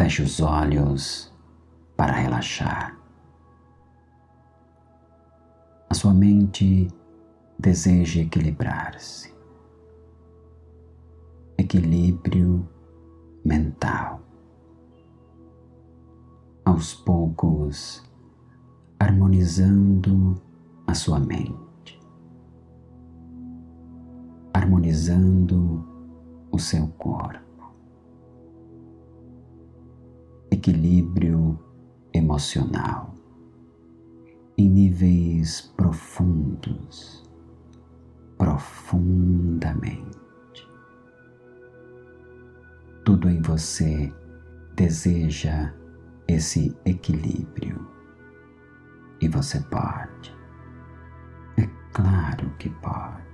Feche os olhos para relaxar. A sua mente deseja equilibrar-se. Equilíbrio mental. Aos poucos, harmonizando a sua mente, harmonizando o seu corpo. Equilíbrio emocional em níveis profundos, profundamente. Tudo em você deseja esse equilíbrio e você pode. É claro que pode.